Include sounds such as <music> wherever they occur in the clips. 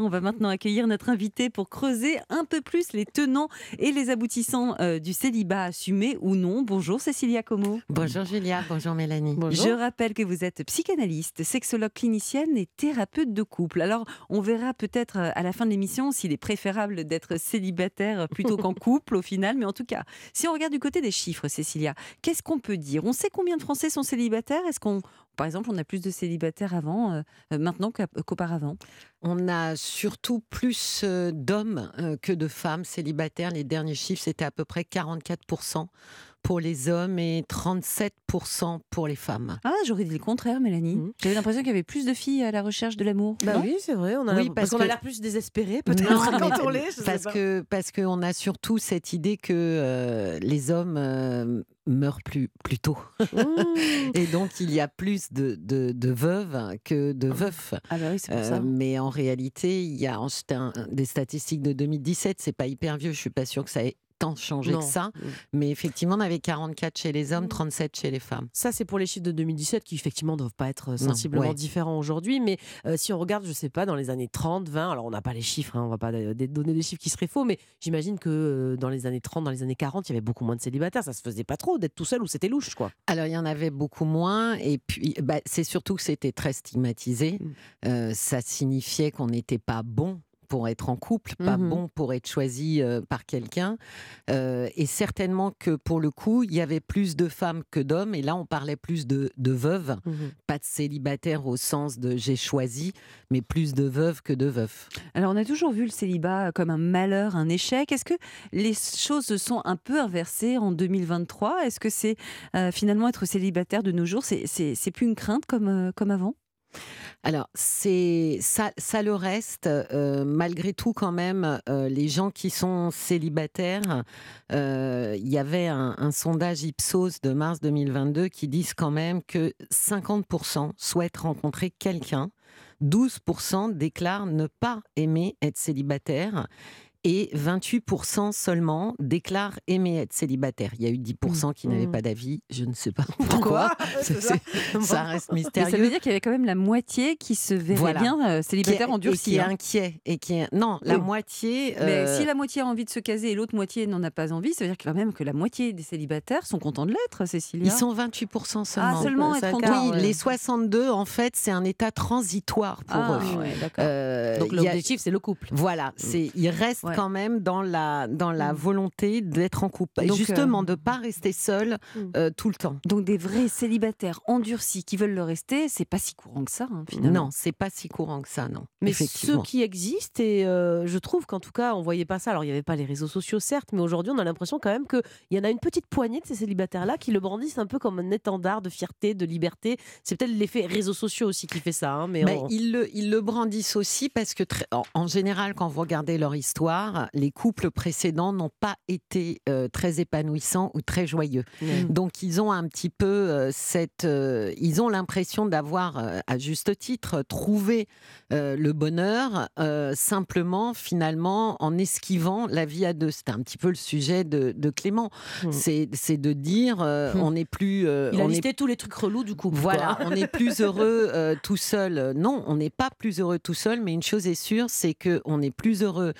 On va maintenant accueillir notre invité pour creuser un peu plus les tenants et les aboutissants euh, du célibat assumé ou non. Bonjour Cécilia Como. Bonjour Julia, bonjour Mélanie. Je rappelle que vous êtes psychanalyste, sexologue clinicienne et thérapeute de couple. Alors, on verra peut-être euh, à la fin de l'émission s'il est préférable d'être célibataire plutôt qu'en <laughs> couple au final. Mais en tout cas, si on regarde du côté des chiffres, Cécilia, qu'est-ce qu'on peut dire? On sait combien de Français sont célibataires? Est-ce qu'on par exemple, on a plus de célibataires avant, euh, euh, maintenant qu'auparavant On a surtout plus euh, d'hommes que de femmes célibataires. Les derniers chiffres, c'était à peu près 44% pour les hommes et 37% pour les femmes. Ah, j'aurais dit le contraire, Mélanie. Mmh. J'avais l'impression qu'il y avait plus de filles à la recherche de l'amour. Bah oui, c'est vrai. On a oui, parce, qu'on a l'air plus désespéré, peut-être, <laughs> quand on l'est. Parce, que, parce qu'on a surtout cette idée que les hommes meurt plus, plus tôt. Mmh. <laughs> et donc, il y a plus de, de, veuves que de veufs. Ah bah oui, c'est pour ça. Euh, mais en réalité, il y a des statistiques de 2017, c'est pas hyper vieux, je suis pas sûre que ça ait tant changé que ça. Mm. Mais effectivement, on avait 44 chez les hommes, 37 mm. chez les femmes. Ça, c'est pour les chiffres de 2017 qui, effectivement, ne doivent pas être euh, sensiblement différents aujourd'hui. Mais euh, si on regarde, je ne sais pas, dans les années 30, 20, alors on n'a pas les chiffres, hein, on ne va pas donner des chiffres qui seraient faux, mais j'imagine que euh, dans les années 30, dans les années 40, il y avait beaucoup moins de célibataires. Ça se faisait pas trop d'être tout seul ou c'était louche, quoi. Alors, il y en avait beaucoup moins. Et puis, bah, c'est surtout que c'était très stigmatisé. Mm. ça signifiait qu'on n'était pas bon pour être en couple, pas mmh bon pour être choisi euh, par quelqu'un. Euh, et certainement que pour le coup, il y avait plus de femmes que d'hommes. Et là, on parlait plus de, veuves, mmh pas de célibataires au sens de j'ai choisi, mais plus de veuves que de veufs. Alors, on a toujours vu le célibat comme un malheur, un échec. Est-ce que les choses se sont un peu inversées en 2023 Est-ce que c'est euh, finalement être célibataire de nos jours, c'est plus une crainte comme, comme avant? Alors, ça, le reste. Euh, malgré tout, quand même, euh, les gens qui sont célibataires, euh, il y avait un, sondage Ipsos de mars 2022 qui disent quand même que 50% souhaitent rencontrer quelqu'un. 12% déclarent ne pas aimer être célibataire et 28% seulement déclarent aimer être célibataire. Il y a eu 10% qui n'avaient mmh. pas d'avis, je ne sais pas pourquoi. <laughs> ça. reste mystérieux. ça veut dire qu'il y avait quand même la moitié qui se verrait bien euh, célibataire endurci. Et qui est hein. inquiet. Et qui est... Non, la moitié... Mais euh, si la moitié a envie de se caser et l'autre moitié n'en a pas envie, ça veut dire quand même que la moitié des célibataires sont contents de l'être, Cécilia. Ils sont 28% seulement. Ah, seulement être contents. Oui, les 62, en fait, c'est un état transitoire pour ah, eux. Euh, Donc l'objectif, c'est le couple. Voilà, c'est il reste quand même dans la, dans la mm. volonté d'être en couple. Et justement, euh, de ne pas rester seul mm. euh, tout le temps. Donc des vrais célibataires endurcis qui veulent le rester, c'est pas si courant que ça, hein, finalement. Non, c'est pas si courant que ça, non. Mais ceux qui existent, et euh, je trouve qu'en tout cas, on voyait pas ça. Alors, il n'y avait pas les réseaux sociaux, certes, mais aujourd'hui, on a l'impression quand même qu'il y en a une petite poignée de ces célibataires-là qui le brandissent un peu comme un étendard de fierté, de liberté. C'est peut-être l'effet réseaux sociaux aussi qui fait ça. Hein, mais ils, le, ils le brandissent aussi parce que, en, en général, quand vous regardez leur histoire, les couples précédents n'ont pas été euh, très épanouissants ou très joyeux. Mmh. Donc ils ont un petit peu euh, cette, euh, ils ont l'impression d'avoir, à juste titre, trouvé le bonheur simplement, finalement, en esquivant la vie à deux. C'était un petit peu le sujet de, Clément. Mmh. C'est de dire, mmh. on n'est plus. Il a listé tous les trucs relous du coup. Voilà, on est plus <laughs> heureux tout seul. Non, on n'est pas plus heureux tout seul, mais une chose est sûre, c'est que on est plus heureux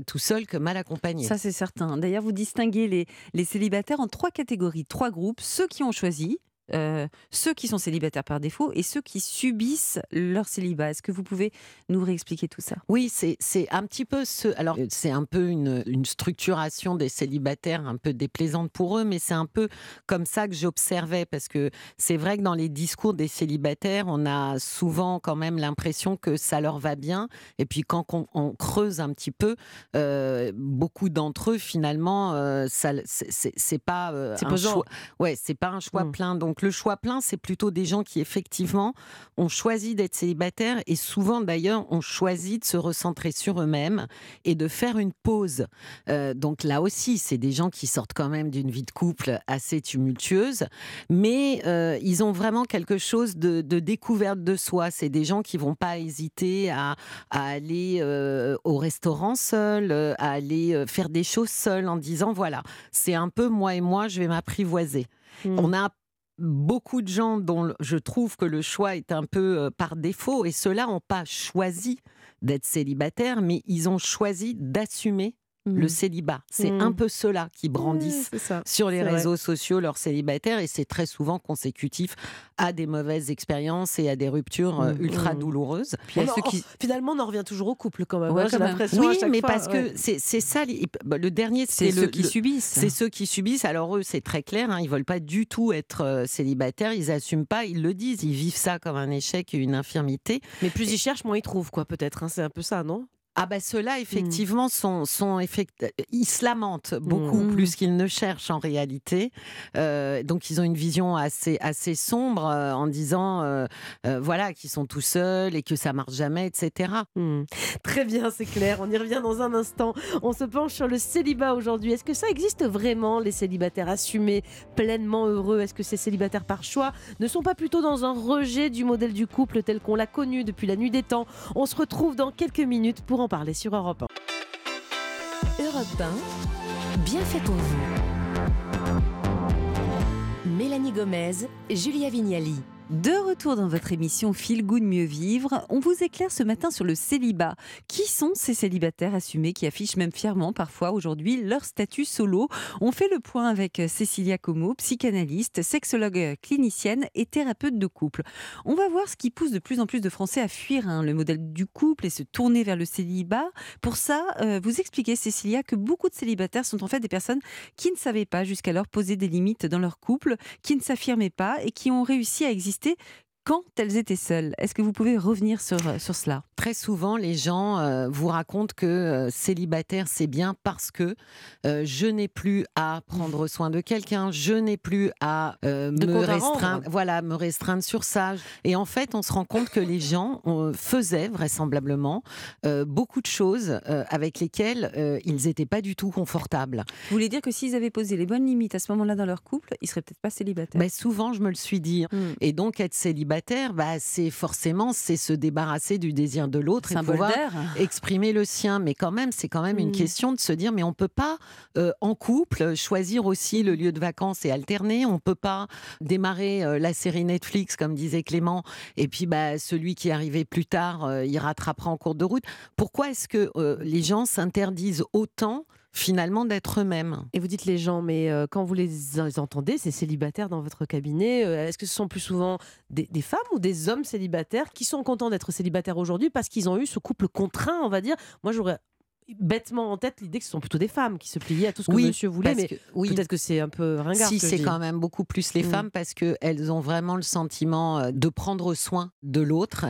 tout seul que mal accompagné. Ça, c'est certain. D'ailleurs, vous distinguez les, les célibataires en trois catégories, trois groupes. Ceux qui ont choisi, euh, ceux qui sont célibataires par défaut et ceux qui subissent leur célibat. Est-ce que vous pouvez nous réexpliquer tout ça? Oui, c'est un petit peu ce. Alors, c'est un peu une, une, structuration des célibataires un peu déplaisante pour eux, mais c'est un peu comme ça que j'observais parce que c'est vrai que dans les discours des célibataires, on a souvent quand même l'impression que ça leur va bien. Et puis, quand on, creuse un petit peu, euh, beaucoup d'entre eux, finalement, euh, c'est pas un choix. Ouais, c'est pas un choix mmh. plein. Donc, donc le choix plein, c'est plutôt des gens qui effectivement ont choisi d'être célibataires et souvent d'ailleurs ont choisi de se recentrer sur eux-mêmes et de faire une pause. Euh, donc là aussi, c'est des gens qui sortent quand même d'une vie de couple assez tumultueuse, mais euh, ils ont vraiment quelque chose de, découverte de soi. C'est des gens qui vont pas hésiter à, aller euh, au restaurant seul, à aller faire des choses seuls en disant voilà, c'est un peu moi et moi, je vais m'apprivoiser. Mmh. On a beaucoup de gens dont je trouve que le choix est un peu euh, par défaut, et ceux-là n'ont pas choisi d'être célibataires, mais ils ont choisi d'assumer le mmh. célibat. C'est un mmh. peu ceux-là qui brandissent sur les réseaux sociaux leurs célibataires et c'est très souvent consécutif à des mauvaises expériences et à des ruptures euh, mmh. ultra douloureuses. Finalement, on en revient toujours au couple quand même. Hein, oui, mais parce que c'est ça. Bah, le dernier, c'est ceux qui subissent. C'est ceux qui subissent. Alors eux, c'est très clair. Hein, ils veulent pas du tout être euh, célibataires. Ils assument pas. Ils le disent. Ils vivent ça comme un échec et une infirmité. Mais plus ils cherchent, moins ils trouvent quoi. Peut-être. Hein, c'est un peu ça, non? Ah ben ceux-là, mmh. effectivement, sont, sont effect... ils se lamentent beaucoup mmh. plus qu'ils ne cherchent en réalité. Euh, donc ils ont une vision assez, assez sombre euh, en disant euh, voilà qu'ils sont tout seuls et que ça marche jamais, etc. Mmh. Très bien, c'est clair. On y revient dans un instant. On se penche sur le célibat aujourd'hui. Est-ce que ça existe vraiment, les célibataires assumés, pleinement heureux? Est-ce que ces célibataires par choix ne sont pas plutôt dans un rejet du modèle du couple tel qu'on l'a connu depuis la nuit des temps? On se retrouve dans quelques minutes pour parler sur Europe 1. Europe 1, bien fait pour vous. Mélanie Gomez, Julia Vignali. De retour dans votre émission Feel Good Mieux Vivre, on vous éclaire ce matin sur le célibat. Qui sont ces célibataires assumés qui affichent même fièrement parfois aujourd'hui leur statut solo? On fait le point avec Cécilia Como, psychanalyste, sexologue clinicienne et thérapeute de couple. On va voir ce qui pousse de plus en plus de Français à fuir hein, le modèle du couple et se tourner vers le célibat. Pour ça, euh, vous expliquez, Cécilia, que beaucoup de célibataires sont en fait des personnes qui ne savaient pas jusqu'alors poser des limites dans leur couple, qui ne s'affirmaient pas et qui ont réussi à exister exister quand elles étaient seules. Est-ce que vous pouvez revenir sur, euh, sur cela? Très souvent, les gens euh, vous racontent que euh, célibataire, c'est bien parce que je n'ai plus à prendre soin de quelqu'un, je n'ai plus à me restreindre, voilà, me restreindre sur ça. Et en fait, on se rend compte que les gens faisaient vraisemblablement beaucoup de choses avec lesquelles ils n'étaient pas du tout confortables. Vous voulez dire que s'ils avaient posé les bonnes limites à ce moment-là dans leur couple, ils seraient peut-être pas célibataires? Mais Souvent, je me le suis dit. Hmm. Et donc, être célibataire, bah, c'est forcément c'est se débarrasser du désir de l'autre et pouvoir exprimer le sien. Mais quand même, c'est quand même une mmh. question de se dire, mais on peut pas euh, en couple choisir aussi le lieu de vacances et alterner. On peut pas démarrer euh, la série Netflix comme disait Clément et puis bah, celui qui arrivait plus tard, euh, il rattrapera en cours de route. Pourquoi est-ce que les gens s'interdisent autant finalement d'être eux-mêmes. Et vous dites les gens, mais euh, quand vous les entendez, ces célibataires dans votre cabinet, euh, est-ce que ce sont plus souvent des, femmes ou des hommes célibataires qui sont contents d'être célibataires aujourd'hui parce qu'ils ont eu ce couple contraint, on va dire? Moi, j'aurais bêtement en tête l'idée que ce sont plutôt des femmes qui se pliaient à tout ce que monsieur voulait, mais oui. peut-être que c'est un peu ringard. Si, c'est quand même beaucoup plus les mm. femmes parce qu'elles ont vraiment le sentiment euh, de prendre soin de l'autre.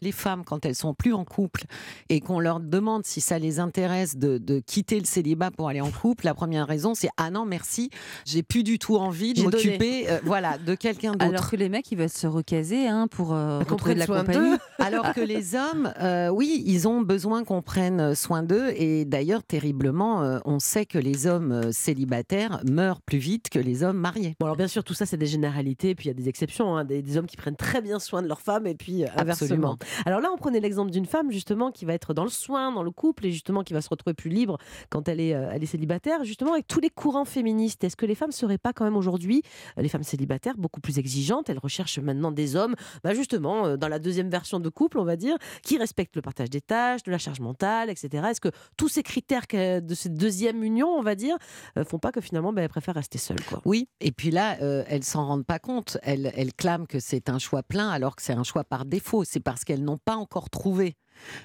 Les femmes, quand elles sont plus en couple et qu'on leur demande si ça les intéresse de, quitter le célibat pour aller en couple, la première raison c'est ah non merci, j'ai plus du tout envie de m'occuper, euh, voilà, de quelqu'un d'autre. Alors que les mecs ils veulent se recaser hein, pour euh, retrouver de la compagnie. Alors que les hommes, oui, ils ont besoin qu'on prenne soin d'eux et d'ailleurs, terriblement, euh, on sait que les hommes euh, célibataires meurent plus vite que les hommes mariés. Bon, alors bien sûr, tout ça, c'est des généralités, puis il y a des exceptions, hein, des, hommes qui prennent très bien soin de leur femme, et puis euh, inversement. Alors là, on prenait l'exemple d'une femme, justement, qui va être dans le soin, dans le couple, et justement, qui va se retrouver plus libre quand elle est, elle est célibataire, justement, avec tous les courants féministes. Est-ce que les femmes seraient pas quand même aujourd'hui, les femmes célibataires, beaucoup plus exigeantes? Elles recherchent maintenant des hommes, bah justement, dans la deuxième version de couple, on va dire, qui respectent le partage des tâches, de la charge mentale, etc. Est-ce que tous ces critères de cette deuxième union, on va dire, euh, font pas que finalement, ben, elle préfère rester seule. Oui, et puis là, euh, elles s'en rendent pas compte. Elles clament que c'est un choix plein alors que c'est un choix par défaut. C'est parce qu'elles n'ont pas encore trouvé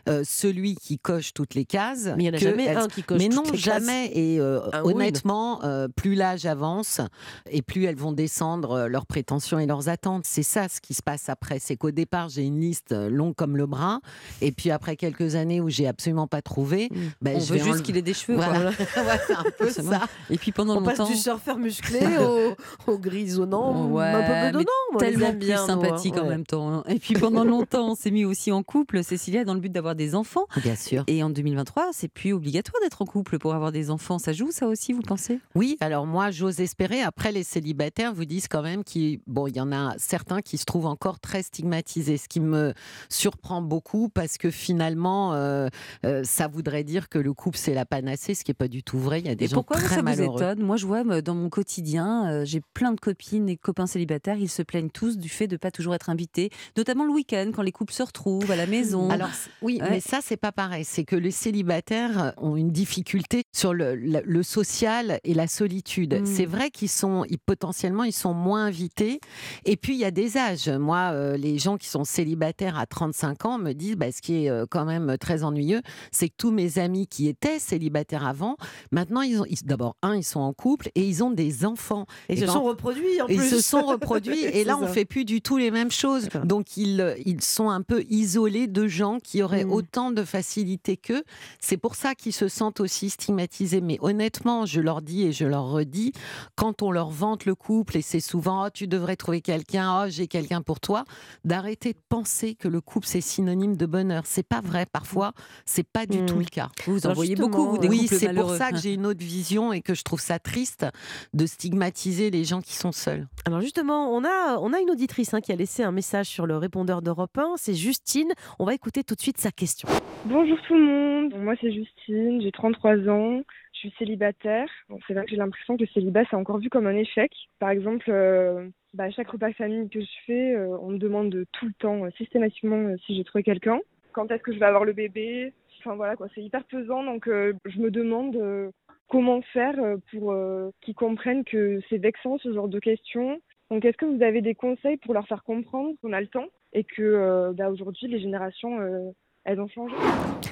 euh, celui qui coche toutes les cases. Mais il n'y en a jamais un qui coche Mais non, jamais. Et euh, honnêtement, euh, plus l'âge avance et plus elles vont descendre leurs prétentions et leurs attentes. C'est ça ce qui se passe après. C'est qu'au départ, j'ai une liste longue comme le bras. Et puis après quelques années où j'ai absolument pas trouvé, mm. ben, On je veut juste qu'il ait des cheveux. Voilà. <laughs> <laughs> c'est un peu ça. Et puis pendant On longtemps. passe du surfeur musclé <laughs> au, au grisonnant, ouais, un peu bedonnant. Tellement bien, sympathique en même temps. Hein. Et puis pendant longtemps, on s'est mis aussi en couple, Cécilia, dans le d'avoir des enfants. Bien sûr. Et en 2023, c'est plus obligatoire d'être en couple pour avoir des enfants. Ça joue, ça aussi, vous pensez? Oui, alors moi, j'ose espérer. Après, les célibataires vous disent quand même qu'il bon, il y en a certains qui se trouvent encore très stigmatisés, ce qui me surprend beaucoup parce que finalement, euh, euh, ça voudrait dire que le couple, c'est la panacée, ce qui n'est pas du tout vrai. Il y a des gens pourquoi très ça malheureux. vous étonne? Moi, je vois dans mon quotidien, euh, j'ai plein de copines et copains célibataires, ils se plaignent tous du fait de ne pas toujours être invités, notamment le week-end, quand les couples se retrouvent à la maison. Alors, Oui, mais ça, c'est pas pareil. C'est que les célibataires ont une difficulté sur le, le, social et la solitude. Hmm. C'est vrai qu'ils sont, ils, potentiellement, ils sont moins invités. Et puis, il y a des âges. Moi, euh, les gens qui sont célibataires à 35 ans me disent, bah, ce qui est euh, quand même très ennuyeux, c'est que tous mes amis qui étaient célibataires avant, maintenant, ils ont, d'abord, un, ils sont en couple et ils ont des enfants. Et, ils se sont reproduits en plus. Ils se sont reproduits. <laughs> et là, on fait plus du tout les mêmes choses. Donc, ils, ils sont un peu isolés de gens qui auraient hmm. autant de facilité qu'eux. C'est pour ça qu'ils se sentent aussi stigmatisés. Mais honnêtement, je leur dis et je leur redis, quand on leur vante le couple, et c'est souvent oh, tu devrais trouver quelqu'un, oh, j'ai quelqu'un pour toi, d'arrêter de penser que le couple c'est synonyme de bonheur. C'est pas vrai. Parfois, c'est pas du tout hmm. le cas. Vous en voyez beaucoup, vous, des Oui, c'est pour ça que j'ai une autre vision et que je trouve ça triste de stigmatiser les gens qui sont seuls. Alors justement, on a, on a une auditrice hein, qui a laissé un message sur le répondeur d'Europe 1, c'est Justine. On va écouter tout de suite sa question. Bonjour tout le monde, moi c'est Justine, j'ai 33 ans, je suis célibataire. C'est vrai que j'ai l'impression que le célibat c'est encore vu comme un échec. Par exemple, euh, bah, chaque repas famille que je fais, euh, on me demande tout le temps, euh, systématiquement, si j'ai trouvé quelqu'un. Quand est-ce que je vais avoir le bébé? Enfin voilà quoi, c'est hyper pesant donc je me demande comment faire pour qu'ils comprennent que c'est vexant ce genre de questions. Donc est-ce que vous avez des conseils pour leur faire comprendre qu'on a le temps? Et que bah, aujourd'hui les générations elles ont changé.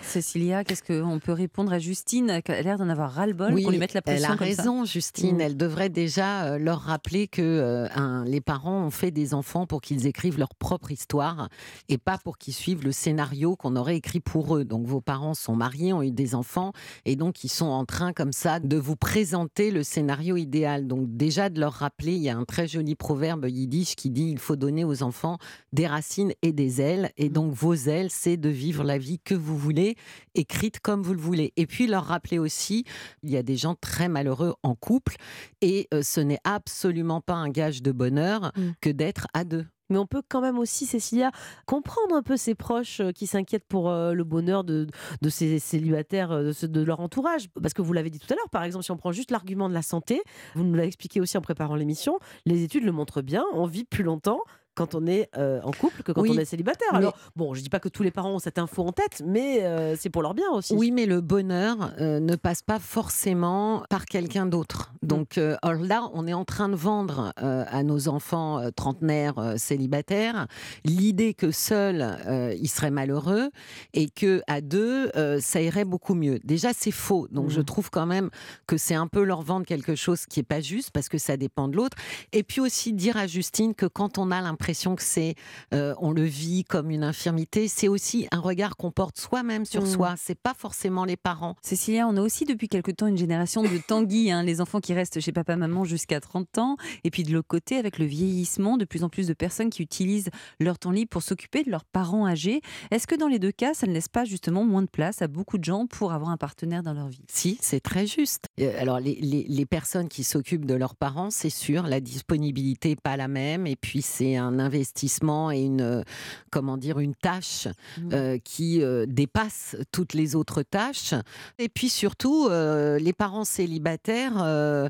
Cécilia, qu'est-ce qu'on peut répondre à Justine Elle a l'air d'en avoir ras-le-bol oui, qu'on lui mette la pression. Elle a raison, Justine. Mm. Elle devrait déjà euh, leur rappeler que euh, les parents ont fait des enfants pour qu'ils écrivent leur propre histoire et pas pour qu'ils suivent le scénario qu'on aurait écrit pour eux. Donc vos parents sont mariés, ont eu des enfants et donc ils sont en train comme ça de vous présenter le scénario idéal. Donc déjà de leur rappeler, il y a un très joli proverbe yiddish qui dit il faut donner aux enfants des racines et des ailes. Et mm. donc vos ailes, c'est de vivre la vie que vous voulez, écrite comme vous le voulez. Et puis leur rappeler aussi, il y a des gens très malheureux en couple et euh, ce n'est absolument pas un gage de bonheur mm. que d'être à deux. Mais on peut quand même aussi, Cécilia, comprendre un peu ses proches euh, qui s'inquiètent pour euh, le bonheur de, de ces célibataires, de, de, leur entourage. Parce que vous l'avez dit tout à l'heure, par exemple, si on prend juste l'argument de la santé, vous nous l'avez expliqué aussi en préparant l'émission, les études le montrent bien, on vit plus longtemps quand on est euh, en couple que quand on est célibataire. Alors, bon, je dis pas que tous les parents ont cette info en tête, mais euh, c'est pour leur bien aussi. Oui, mais le bonheur euh, ne passe pas forcément par quelqu'un d'autre. Mm. Donc là, on est en train de vendre à nos enfants trentenaires célibataires l'idée que seul ils seraient malheureux et que à deux ça irait beaucoup mieux. Déjà, c'est faux. Donc, je mm. trouve quand même que c'est un peu leur vendre quelque chose qui est pas juste parce que ça dépend de l'autre. Et puis aussi dire à Justine que quand on a l'impression l'impression que c'est, euh, on le vit comme une infirmité. C'est aussi un regard qu'on porte soi-même sur mmh. soi. C'est pas forcément les parents. Cécilia, on a aussi depuis quelque temps une génération de tanguis, hein, les enfants qui restent chez papa maman jusqu'à 30 ans. Et puis de l'autre côté, avec le vieillissement, de plus en plus de personnes qui utilisent leur temps libre pour s'occuper de leurs parents âgés. Est-ce que dans les deux cas, ça ne laisse pas justement moins de place à beaucoup de gens pour avoir un partenaire dans leur vie? Si, c'est très juste. Euh, alors les, les, les personnes qui s'occupent de leurs parents, c'est sûr, la disponibilité n'est pas la même. Et puis c'est un investissement et une, euh, comment dire, une tâche mmh. euh, qui euh, dépasse toutes les autres tâches. Et puis surtout, les parents célibataires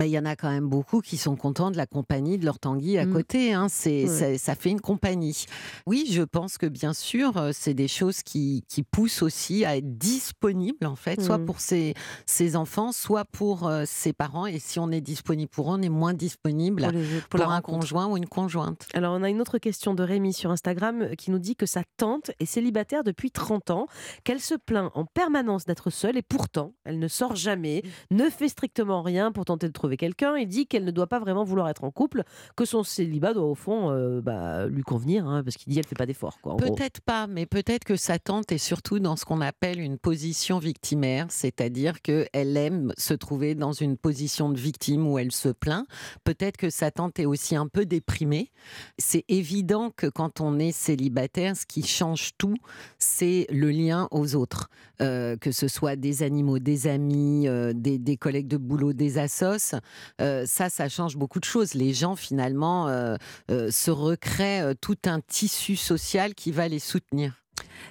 bah, il y en a quand même beaucoup qui sont contents de la compagnie de leur tanguy à mmh. côté. Hein. C'est, ça, fait une compagnie. Oui, je pense que bien sûr, euh, c'est des choses qui, qui, poussent aussi à être disponibles, en fait, soit mmh. pour ses, ses, enfants, soit pour euh, ses parents. Et si on est disponible pour eux, on est moins disponible pour, un conjoint ou une conjointe. Alors, on a une autre question de Rémi sur Instagram euh, qui nous dit que sa tante est célibataire depuis 30 ans, qu'elle se plaint en permanence d'être seule et pourtant, elle ne sort jamais, mmh. ne fait strictement rien pour tenter de trouver quelqu'un. Il dit qu'elle ne doit pas vraiment vouloir être en couple, que son célibat doit au fond euh, bah, lui convenir, hein, parce qu'il dit elle fait pas d'efforts. Peut-être pas, mais peut-être que sa tante est surtout dans ce qu'on appelle une position victimaire, c'est-à-dire qu'elle aime se trouver dans une position de victime où elle se plaint. Peut-être que sa tante est aussi un peu déprimée. C'est évident que quand on est célibataire, ce qui change tout, c'est le lien aux autres, euh, que ce soit des animaux, des amis, euh, des, des collègues de boulot, des assos. Euh, ça, ça change beaucoup de choses. Les gens, finalement, euh, euh, se recréent tout un tissu social qui va les soutenir.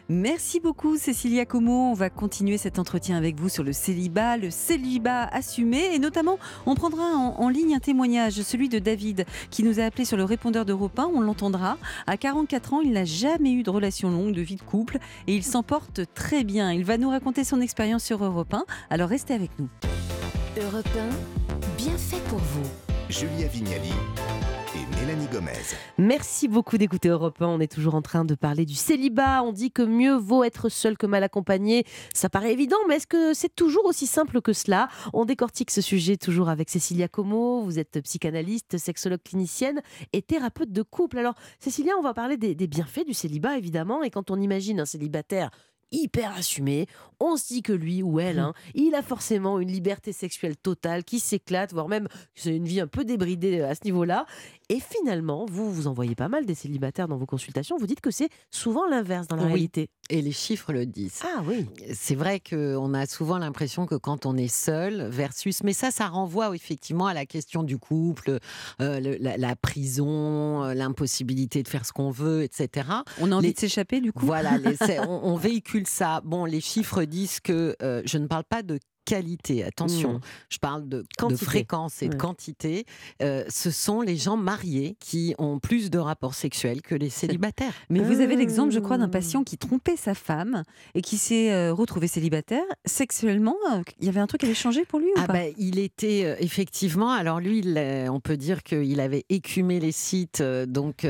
Merci beaucoup Cécilia Como. On va continuer cet entretien avec vous sur le célibat, le célibat assumé et notamment on prendra en, ligne un témoignage, celui de David qui nous a appelé sur le répondeur d'Europe 1. On l'entendra. À 44 ans, il n'a jamais eu de relation longue, de vie de couple et il s'en porte très bien. Il va nous raconter son expérience sur Europe 1. Alors restez avec nous. Europe 1, bien fait pour vous. Julia Vignali Mélanie Gomez. Merci beaucoup d'écouter Europe 1. On est toujours en train de parler du célibat. On dit que mieux vaut être seul que mal accompagné. Ça paraît évident, mais est-ce que c'est toujours aussi simple que cela? On décortique ce sujet toujours avec Cécilia Como. Vous êtes psychanalyste, sexologue clinicienne et thérapeute de couple. Alors, Cécilia, on va parler des, des bienfaits du célibat, évidemment. Et quand on imagine un célibataire hyper assumé. On se dit que lui ou elle, mmh. hein, il a forcément une liberté sexuelle totale qui s'éclate, voire même c'est une vie un peu débridée à ce niveau-là. Et finalement, vous, vous en voyez pas mal des célibataires dans vos consultations. Vous dites que c'est souvent l'inverse dans la réalité. Et les chiffres le disent. Ah oui. C'est vrai qu'on a souvent l'impression que quand on est seul, versus. Mais ça, ça renvoie effectivement à la question du couple, euh, la, prison, euh, l'impossibilité de faire ce qu'on veut, etc. On a envie de s'échapper du coup? Voilà, <laughs> on, véhicule ça. Bon, les chiffres disent que euh, je ne parle pas de qualité, attention, mmh. je parle de, fréquence et de quantité, euh, ce sont les gens mariés qui ont plus de rapports sexuels que les célibataires. Mais vous avez l'exemple, je crois, d'un mmh. patient qui trompait sa femme et qui s'est euh, retrouvé célibataire. Sexuellement, euh, il y avait un truc qui avait changé pour lui ou ah pas? ben, Il était effectivement, alors lui, on peut dire qu'il avait écumé les sites donc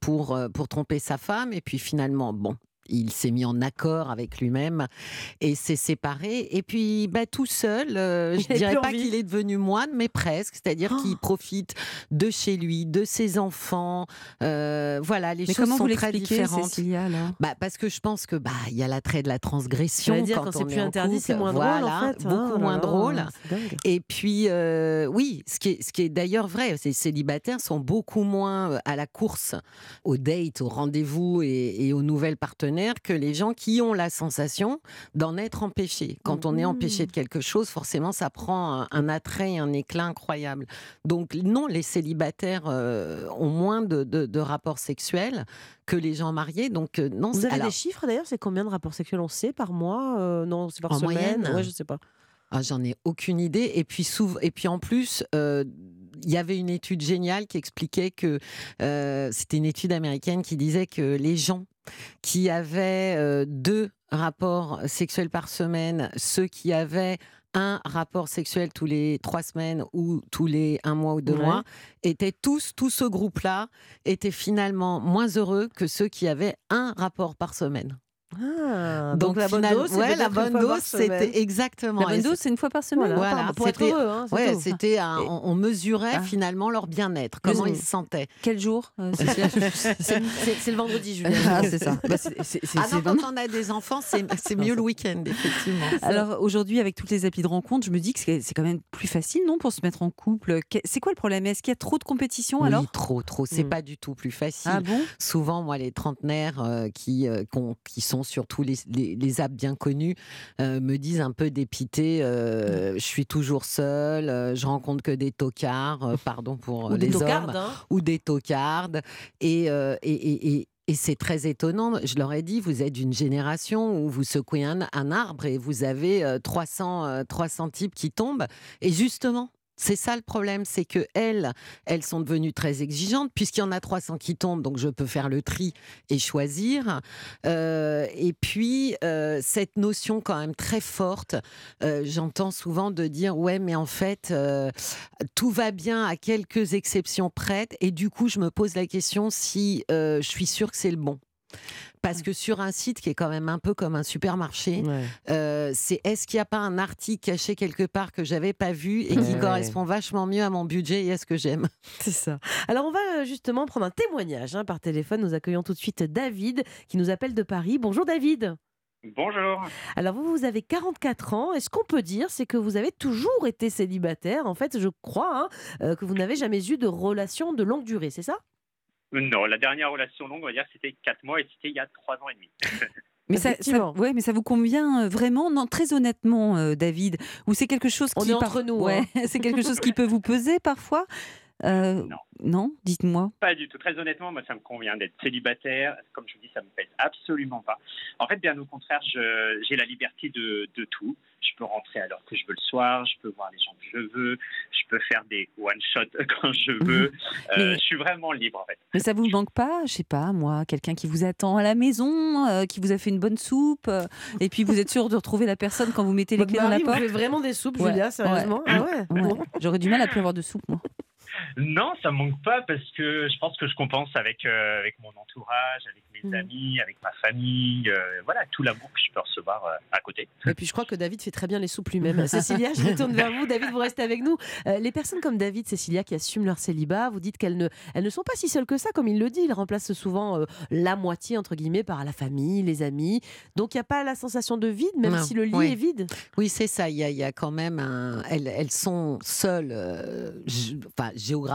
pour, pour tromper sa femme et puis finalement, bon, il s'est mis en accord avec lui-même et s'est séparé. Et puis, bah, tout seul, euh, <laughs> je ne dirais pas qu'il est devenu moine, mais presque. C'est-à-dire qu'il oh. profite de chez lui, de ses enfants. Euh, voilà, les choses sont très différentes. Cécilia, bah, parce que je pense que bah il y a l'attrait de la transgression. Dire, quand, c'est plus interdit, c'est moins drôle. En fait, beaucoup hein. moins drôle. Et puis, euh, oui, ce qui est, ce qui est d'ailleurs vrai, ces célibataires sont beaucoup moins à la course, aux dates, aux rendez-vous et, et aux nouvelles partenaires que les gens qui ont la sensation d'en être empêchés. Quand on est empêché de quelque chose, forcément, ça prend un, attrait et un éclat incroyable. Donc non, les célibataires euh, ont moins de, rapports sexuels que les gens mariés. Donc euh, non. Vous avez des chiffres d'ailleurs C'est combien de rapports sexuels on sait par mois euh, Non, c'est par en semaine. Moyenne je sais pas. Ah, J'en ai aucune idée. Et puis, et puis en plus, il y avait une étude géniale qui expliquait que c'était une étude américaine qui disait que les gens qui avaient euh, deux rapports sexuels par semaine, ceux qui avaient un rapport sexuel tous les trois semaines ou tous les un mois ou deux mois, étaient tous, tout ce groupe-là, était finalement moins heureux que ceux qui avaient un rapport par semaine. Ah, donc, la bonne dose, ouais, la bonne dose, c'était exactement. La bonne dose, c'est une fois par semaine. Voilà, c'était, hein, ouais, c'était, on, mesurait ah. finalement leur bien-être, comment ils se sentaient. Quel jour euh, <laughs> C'est le vendredi, Julien. Ah, c'est ça. Bah, ah non, quand on a des enfants, c'est mieux le week-end, effectivement. <laughs> Alors aujourd'hui, avec toutes les applis de rencontre, je me dis que c'est quand même plus facile, non, pour se mettre en couple? C'est quoi le problème? Est-ce qu'il y a trop de compétition oui, alors? trop, trop. C'est hmm. pas du tout plus facile. Ah bon? Souvent, moi, les trentenaires euh, qui, euh, qui sont sur tous les, les, apps bien connus, euh, me disent un peu dépité, euh, je suis toujours seule, euh, je rencontre que des tocards, pardon pour les hommes, hein. ou des tocardes. Et, et, et, et c'est très étonnant. Je leur ai dit, vous êtes d'une génération où vous secouez un, un arbre et vous avez 300, 300 types qui tombent. Et justement, c'est ça le problème, c'est que elles, elles sont devenues très exigeantes puisqu'il y en a 300 qui tombent, donc je peux faire le tri et choisir. Euh, et puis euh, cette notion quand même très forte, euh, j'entends souvent de dire ouais, mais en fait tout va bien à quelques exceptions prêtes, et du coup je me pose la question si je suis sûre que c'est le bon. Parce que sur un site qui est quand même un peu comme un supermarché, euh, c'est est-ce qu'il n'y a pas un article caché quelque part que j'avais pas vu et qui correspond vachement mieux à mon budget et à ce que j'aime? <laughs> C'est ça. Alors on va euh, justement prendre un témoignage hein, par téléphone. Nous accueillons tout de suite David qui nous appelle de Paris. Bonjour David. Bonjour. Alors vous, vous avez 44 ans. Et ce qu'on peut dire, c'est que vous avez toujours été célibataire? En fait, je crois hein, euh, que vous n'avez jamais eu de relation de longue durée, c'est ça? Non, la dernière relation longue, on va dire, c'était 4 mois et c'était il y a 3 ans et demi. Mais ça, ouais, mais ça vous convient euh, vraiment? Non, très honnêtement, euh, David, ou c'est quelque chose qui est entre nous, ouais, <laughs> c'est quelque chose qui peut vous peser parfois? Euh, Non. Non, dites-moi. Pas du tout. Très honnêtement, moi, ça me convient d'être célibataire. Comme je vous dis, ça me pèse absolument pas. En fait, bien au contraire, je- j'ai la liberté de, de tout. Je peux rentrer à l'heure que je veux le soir, je peux voir les gens que je veux, je peux faire des one-shots <laughs> quand je veux. Euh, Mais- Je suis vraiment libre, en fait. Mais ça vous manque pas, je sais pas, moi, quelqu'un qui vous attend à la maison, euh, qui vous a fait une bonne soupe, euh, et puis vous êtes sûr de retrouver la personne quand vous mettez les Votre clés dans la mari vous porte? fait vraiment des soupes, Ouais, Julia, sérieusement? Ah ouais, Ouais. Bon. J'aurais du mal à plus avoir de soupe, moi. Non, ça me manque pas parce que je pense que je compense avec, euh, avec mon entourage, avec mes Mhm. amis, avec ma famille. euh, voilà, tout l'amour que je peux recevoir euh, à côté. Et puis je crois que David fait très bien les soupes lui-même. <laughs> Cécilia, je me tourne vers vous. David, vous restez avec nous. Euh, les personnes comme David, Cécilia, qui assument leur célibat, vous dites qu'elles ne, elles ne sont pas si seules que ça, comme il le dit. Il remplace souvent euh, la moitié, entre guillemets, par la famille, les amis. Donc il n'y a pas la sensation de vide, même Non, si le lit oui. est vide? Oui, c'est ça. Il y, a, il y a quand même un. Elles, elles sont seules, euh, enfin, géographiquement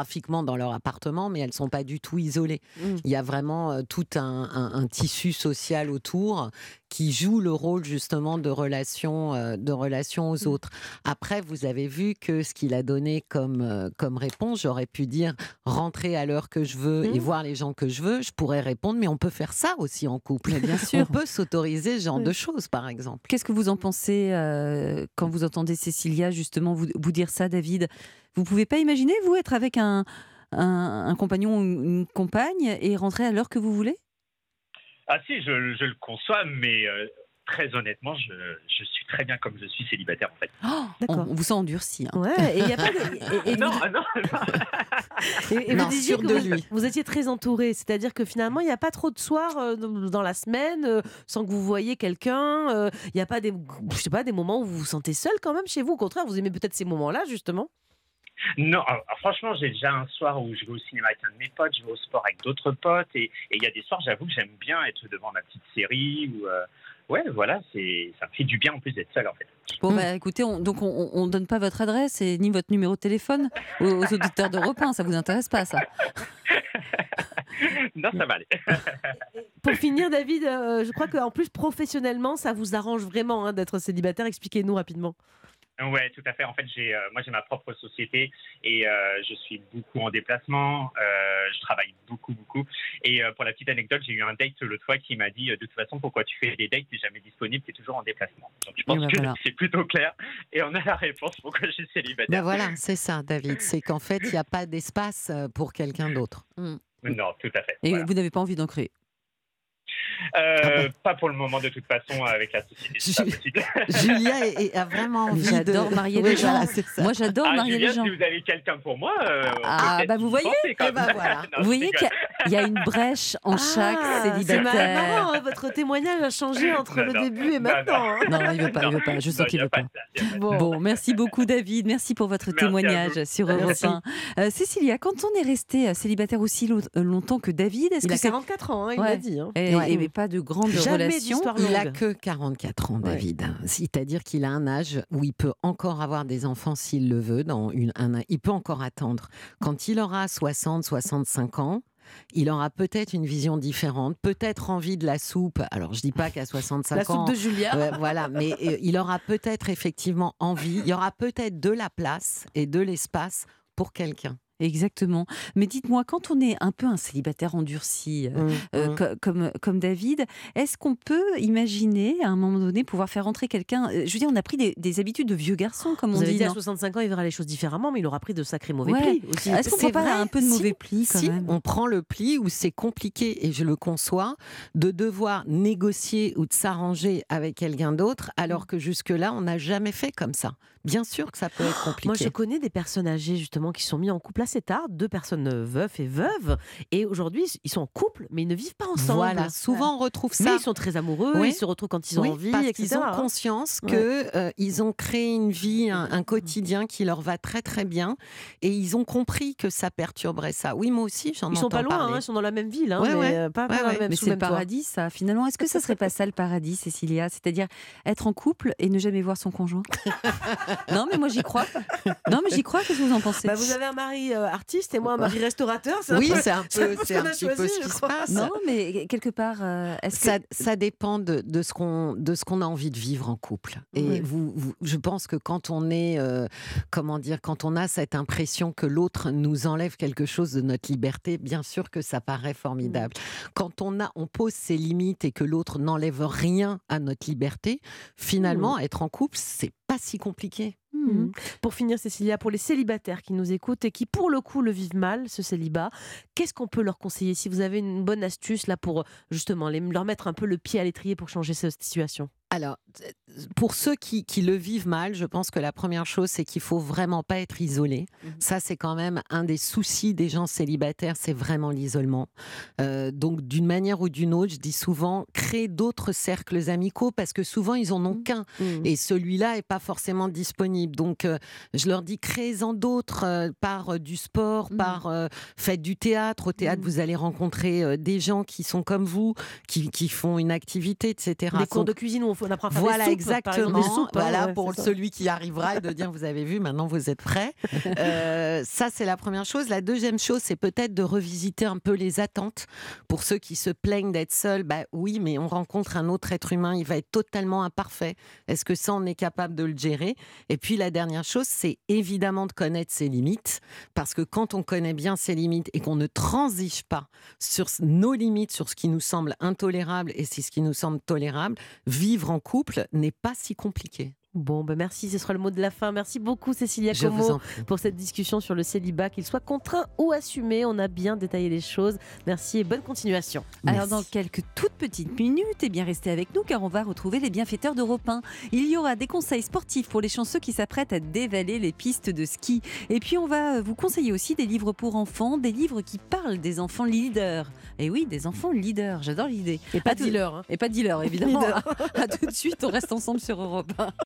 dans leur appartement, mais elles sont pas du tout isolées. Mm. Il y a vraiment euh, tout un, un- un tissu social autour qui joue le rôle justement de relation, euh, de relation aux Mm. autres. Après, vous avez vu que ce qu'il a donné comme, euh, comme réponse, j'aurais pu dire rentrer à l'heure que je veux et Mm. voir les gens que je veux. Je pourrais répondre, mais on peut faire ça aussi en couple. Mais bien On sûr. peut s'autoriser ce genre Oui. de choses, par exemple. Qu'est-ce que vous en pensez euh, quand vous entendez Cécilia justement vous, vous dire ça, David? Vous pouvez pas imaginer, vous, être avec un, un, un compagnon ou une, une compagne et rentrer à l'heure que vous voulez? Ah si, je, je le conçois, mais euh, très honnêtement, je, je suis très bien comme je suis célibataire en fait. on, D'accord. on vous sent endurci. hein. Ouais, et il a pas de. et- et <laughs> non, vous- ah non, non. Et, et Non, vous disiez que de vous, lui. vous étiez très entouré, c'est-à-dire que finalement, il n'y a pas trop de soirs euh, dans la semaine euh, sans que vous voyez quelqu'un. euh, Il n'y a pas des, je sais pas, des moments où vous vous sentez seul quand même chez vous. Au contraire, vous aimez peut-être ces moments-là, justement? Non, alors, franchement, j'ai déjà un soir où je vais au cinéma avec un de mes potes, je vais au sport avec d'autres potes, et il y a des soirs, j'avoue que j'aime bien être devant ma petite série ou euh, ouais, voilà, c'est ça me fait du bien en plus d'être seul en fait. Bon, bah écoutez, on, donc on, on donne pas votre adresse et ni votre numéro de téléphone aux, aux auditeurs d'Europe 1, ça vous intéresse pas, ça? <laughs> Non, ça va aller. <laughs> Pour finir, David, euh, je crois qu'en plus, professionnellement, ça vous arrange vraiment hein, d'être célibataire. Expliquez-nous rapidement. Ouais, tout à fait. En fait, j'ai, euh, moi, j'ai ma propre société et euh, je suis beaucoup en déplacement. euh, je travaille beaucoup, beaucoup. Et euh, pour la petite anecdote, j'ai eu un date l'autre fois qui m'a dit euh, de toute façon, pourquoi tu fais des dates T'es jamais disponible, t'es toujours en déplacement. Donc, je pense ben que voilà. c'est plutôt clair. Et on a la réponse pourquoi je suis célibataire. Ben voilà, c'est ça, David. C'est qu'en fait, il n'y a pas d'espace pour quelqu'un d'autre. Non, tout à fait. Et Voilà. vous n'avez pas envie d'en créer? Euh, Ah bon. Pas pour le moment, de toute façon, avec la société, c'est pas Je- possible. <laughs> Julia est- est- a vraiment envie de. J'adore marier Oui, les gens. voilà, c'est ça. Moi, j'adore Ah, marier Julien, les gens. si vous avez quelqu'un pour moi, euh, Ah, peut-être bah, vous y voyez penser, quand Eh ben même. voilà. <laughs> Non, Vous je voyez rigole. qu'il y a- il y, a une brèche en chaque Ah, C'est célibataire. marrant, hein, votre témoignage a changé entre Non, le non. début et Non, maintenant. hein. Non, il veut pas, il veut pas. Je Non, sens y qu'il a veut pas. de ça, y a pas de Bon. Bon, merci beaucoup David, merci pour votre Merci à témoignage sur Europe Merci. 1. Euh, Cécilia, quand on est resté euh, célibataire aussi lo- euh, longtemps que David, est-ce Il que a c'est 44 ans, hein, il Ouais. l'a dit. hein. et, Ouais. et pas de grandes Jamais d'histoire Il a que 44 ans, Ouais. David. C'est-à-dire qu'il a un âge où il peut encore avoir des enfants s'il le veut. Dans une, un, il peut encore attendre. Quand il aura 60, 65 ans, il aura peut-être une vision différente, peut-être envie de la soupe. Alors, je dis pas qu'à 65 La ans. soupe de Julia. Ouais, voilà, mais euh, il aura peut-être effectivement envie, il y aura peut-être de la place et de l'espace pour quelqu'un. Exactement. Mais dites-moi, quand on est un peu un célibataire endurci, euh, euh, Mmh. co- comme, comme David, est-ce qu'on peut imaginer à un moment donné pouvoir faire rentrer quelqu'un euh, Je veux dire, on a pris des, des habitudes de vieux garçons, comme Vous on avez dit. dit à non 65 ans, il verra les choses différemment, mais il aura pris de sacrés mauvais Ouais. plis aussi. Est-ce qu'on C'est prend pas un peu de si- mauvais plis quand si même? on prend le pli où c'est compliqué, et je le conçois, de devoir négocier ou de s'arranger avec quelqu'un d'autre, alors que jusque-là, on n'a jamais fait comme ça. Bien sûr que ça peut être compliqué. Moi, je connais des personnes âgées justement qui sont mis en couple assez tard, deux personnes euh, veufs et veuves, et aujourd'hui ils sont en couple, mais ils ne vivent pas ensemble. Voilà, souvent on retrouve ça. Mais ils sont très amoureux, Oui. ils se retrouvent quand ils ont Oui, envie, parce etc. qu'ils ont conscience Ouais. que euh, ils ont créé une vie, un, un quotidien qui leur va très très bien, et ils ont compris que ça perturberait ça. Oui, moi aussi, j'en Ils sont pas loin, hein, ils sont dans la même ville, hein, Ouais, mais ouais. euh, pas, pas la même, Mais c'est le paradis, ça. Finalement, est-ce que ça serait pas ça le paradis, Cécilia? C'est-à-dire être en couple et ne jamais voir son conjoint? <laughs> <laughs> Non, mais moi j'y crois. Non, mais j'y crois. Qu'est-ce que vous en pensez? Bah, vous avez un mari euh, artiste et moi un mari restaurateur. Oui, peu- c'est un c'est un peu, peu ce c'est qu'on un a petit peu choisi, ce je qui se crois. passe. Non, mais quelque part, euh, est-ce que Ça, ça dépend de, de ce qu'on de ce qu'on a envie de vivre en couple. Et vous, vous- je pense que quand on est, euh, comment dire, quand on a cette impression que l'autre nous enlève quelque chose de notre liberté, bien sûr que ça paraît formidable. Quand on a, on pose ses limites et que l'autre n'enlève rien à notre liberté, finalement, être en couple, c'est pas si compliqué. Mhm. Pour finir, Cécilia, pour les célibataires qui nous écoutent et qui, pour le coup, le vivent mal, ce célibat, qu'est-ce qu'on peut leur conseiller Si vous avez une bonne astuce là pour justement les- leur mettre un peu le pied à l'étrier pour changer cette situation? Alors, pour ceux qui, qui le vivent mal, je pense que la première chose, c'est qu'il faut vraiment pas être isolé. Mhm. Ça, c'est quand même un des soucis des gens célibataires, c'est vraiment l'isolement. Euh, donc, d'une manière ou d'une autre, je dis souvent, créer d'autres cercles amicaux parce que souvent, ils en ont qu'un. Et celui-là est pas forcément disponible. Donc, euh, je leur dis, créez-en d'autres euh, par du sport, Mhm. par faites du théâtre. Au théâtre, Mhm. vous allez rencontrer des gens qui sont comme vous, qui, qui font une activité, etc. Des cours Donc, de cuisine où on, apprend à faire voilà, des exactement. soupes, hein, voilà, ouais, pour ça. celui qui arrivera et de dire vous avez vu, maintenant vous êtes prêts. Euh, ça, c'est la première chose. La deuxième chose, c'est peut-être de revisiter un peu les attentes. Pour ceux qui se plaignent d'être seuls, bah oui, mais on rencontre un autre être humain, il va être totalement imparfait. Est-ce que ça, on est capable de le gérer? Et puis la dernière chose, c'est évidemment de connaître ses limites. Parce que quand on connaît bien ses limites et qu'on ne transige pas sur nos limites, sur ce qui nous semble intolérable et c'est ce qui nous semble tolérable, vivre en couple n'est pas si compliqué. Bon, ben merci, ce sera le mot de la fin. Merci beaucoup, Cécilia Je Como, pour cette discussion sur le célibat, qu'il soit contraint ou assumé. On a bien détaillé les choses. Merci et bonne continuation. Alors dans quelques toutes petites minutes, et bien restez avec nous car on va retrouver les bienfaiteurs d'Europe 1. Il y aura des conseils sportifs pour les chanceux qui s'apprêtent à dévaler les pistes de ski. Et puis on va vous conseiller aussi des livres pour enfants, des livres qui parlent des enfants leaders. Et oui, des enfants leaders, j'adore l'idée. Et pas À tout- dealer. hein. Et pas dealer évidemment. Leader. <laughs> à tout de suite, on reste ensemble sur Europe 1.